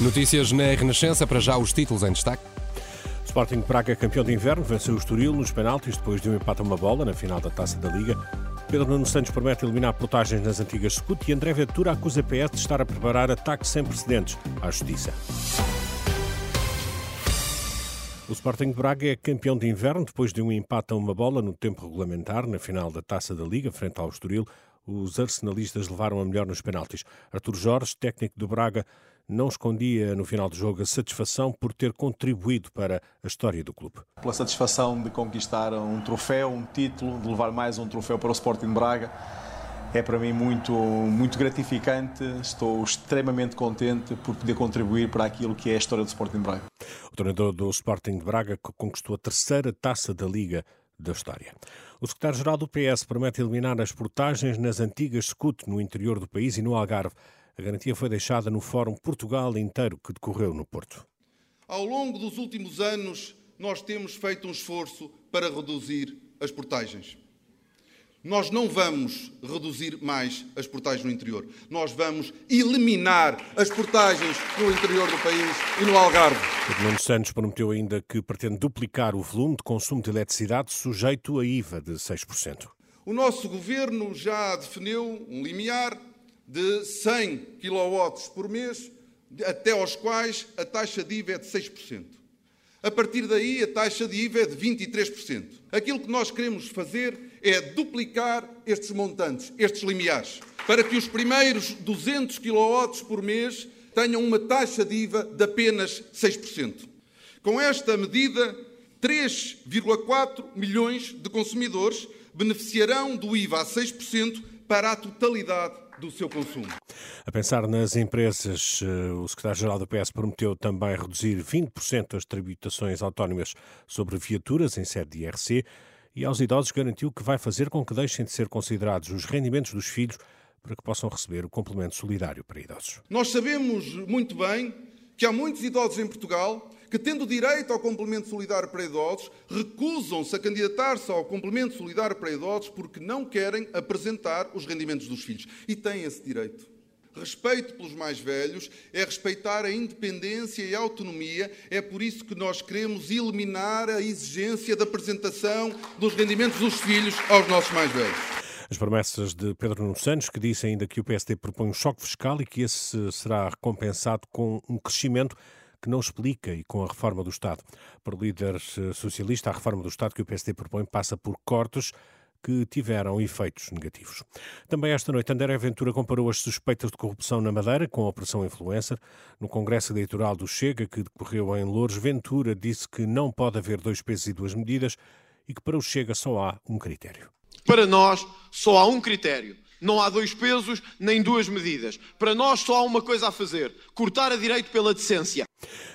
Notícias na Renascença, para já os títulos em destaque. Sporting Praga, campeão de inverno, venceu o Estoril nos penaltis depois de um empate a uma bola na final da Taça da Liga. Pedro Nuno Santos promete eliminar portagens nas antigas Scoot e André Ventura acusa PS de estar a preparar ataques sem precedentes à Justiça. O Sporting Braga é campeão de inverno depois de um empate a uma bola no tempo regulamentar na final da Taça da Liga, frente ao Estoril. Os arsenalistas levaram a melhor nos penaltis. Artur Jorge, técnico do Braga, não escondia no final do jogo a satisfação por ter contribuído para a história do clube. Pela satisfação de conquistar um troféu, um título, de levar mais um troféu para o Sporting de Braga, é para mim muito, muito gratificante. Estou extremamente contente por poder contribuir para aquilo que é a história do Sporting de Braga. O treinador do Sporting de Braga conquistou a terceira taça da Liga da história. O secretário-geral do PS promete eliminar as portagens nas antigas SCUT no interior do país e no Algarve. A garantia foi deixada no Fórum Portugal inteiro que decorreu no Porto. Ao longo dos últimos anos, nós temos feito um esforço para reduzir as portagens. Nós não vamos reduzir mais as portagens no interior. Nós vamos eliminar as portagens no interior do país e no Algarve. Nuno Santos prometeu ainda que pretende duplicar o volume de consumo de eletricidade sujeito a IVA de 6%. O nosso governo já definiu um limiar de 100 kW por mês, até aos quais a taxa de IVA é de 6%. A partir daí, a taxa de IVA é de 23%. Aquilo que nós queremos fazer é duplicar estes montantes, estes limiares, para que os primeiros 200 kW por mês tenham uma taxa de IVA de apenas 6%. Com esta medida, 3,4 milhões de consumidores beneficiarão do IVA a 6% para a totalidade do seu consumo. A pensar nas empresas, eh, o secretário-geral do PS prometeu também reduzir 20% as tributações autónomas sobre viaturas em sede de IRC e aos idosos garantiu que vai fazer com que deixem de ser considerados os rendimentos dos filhos para que possam receber o complemento solidário para idosos. Nós sabemos muito bem que há muitos idosos em Portugal que, tendo direito ao complemento solidário para idosos, recusam-se a candidatar-se ao complemento solidário para idosos porque não querem apresentar os rendimentos dos filhos. E têm esse direito. Respeito pelos mais velhos é respeitar a independência e a autonomia. É por isso que nós queremos eliminar a exigência da apresentação dos rendimentos dos filhos aos nossos mais velhos. As promessas de Pedro Nuno Santos, que disse ainda que o PSD propõe um choque fiscal e que esse será recompensado com um crescimento que não explica e com a reforma do Estado. Para o líder socialista, a reforma do Estado que o PSD propõe passa por cortes que tiveram efeitos negativos. Também esta noite, André Ventura comparou as suspeitas de corrupção na Madeira com a Operação Influencer. No Congresso Eleitoral do Chega, que decorreu em Louros, Ventura disse que não pode haver dois pesos e duas medidas e que para o Chega só há um critério. Para nós, só há um critério não há dois pesos nem duas medidas. Para nós só há uma coisa a fazer: cortar a direito pela decência.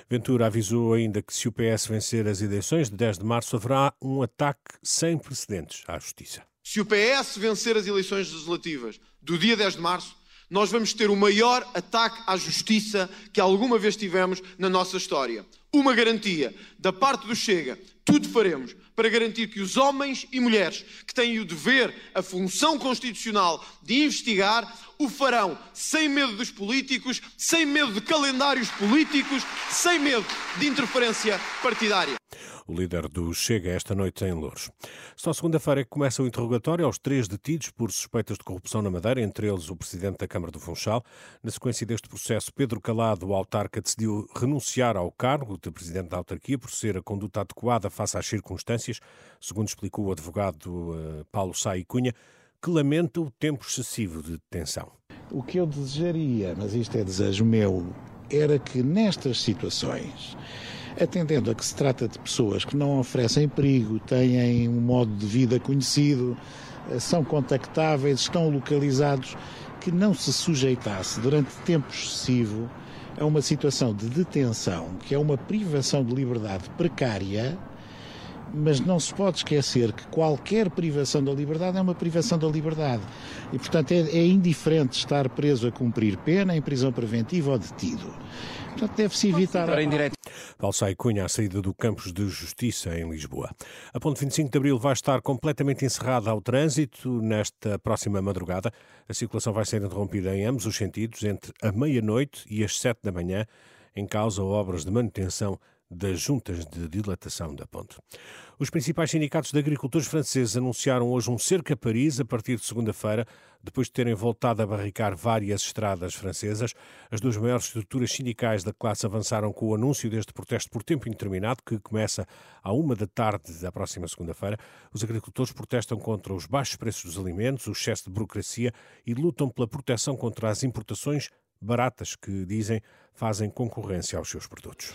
Ventura avisou ainda que se o PS vencer as eleições de 10 de março haverá um ataque sem precedentes à justiça. Se o PS vencer as eleições legislativas do dia 10 de março, nós vamos ter o maior ataque à justiça que alguma vez tivemos na nossa história. Uma garantia da parte do Chega: tudo faremos para garantir que os homens e mulheres que têm o dever, a função constitucional de investigar, o farão sem medo dos políticos, sem medo de calendários políticos, sem medo de interferência partidária. O líder do Chega esta noite em Louros. Só segunda-feira é que começa o interrogatório aos três detidos por suspeitas de corrupção na Madeira, entre eles o presidente da Câmara do Funchal. Na sequência deste processo, Pedro Calado, o autarca, decidiu renunciar ao cargo de presidente da autarquia por ser a conduta adequada face às circunstâncias, segundo explicou o advogado uh, Paulo Sai Cunha, que lamenta o tempo excessivo de detenção. O que eu desejaria, mas isto é desejo meu, era que nestas situações atendendo a que se trata de pessoas que não oferecem perigo, têm um modo de vida conhecido, eh, são contactáveis, estão localizados, que não se sujeitasse durante tempo excessivo a uma situação de detenção, que é uma privação de liberdade precária, mas não se pode esquecer que qualquer privação da liberdade é uma privação da liberdade. E, portanto, é, é indiferente estar preso a cumprir pena em prisão preventiva ou detido. Portanto, deve-se evitar. Valsai Cunha, à saída do Campos de Justiça em Lisboa. A ponte 25 de Abril vai estar completamente encerrada ao trânsito nesta próxima madrugada. A circulação vai ser interrompida em ambos os sentidos entre a meia-noite e as sete da manhã, em causa obras de manutenção das juntas de dilatação da ponte. Os principais sindicatos de agricultores franceses anunciaram hoje um cerco a Paris a partir de segunda-feira, depois de terem voltado a barricar várias estradas francesas. As duas maiores estruturas sindicais da classe avançaram com o anúncio deste protesto por tempo indeterminado, que começa à uma da tarde da próxima segunda-feira. Os agricultores protestam contra os baixos preços dos alimentos, o excesso de burocracia e lutam pela proteção contra as importações baratas que, dizem, fazem concorrência aos seus produtos.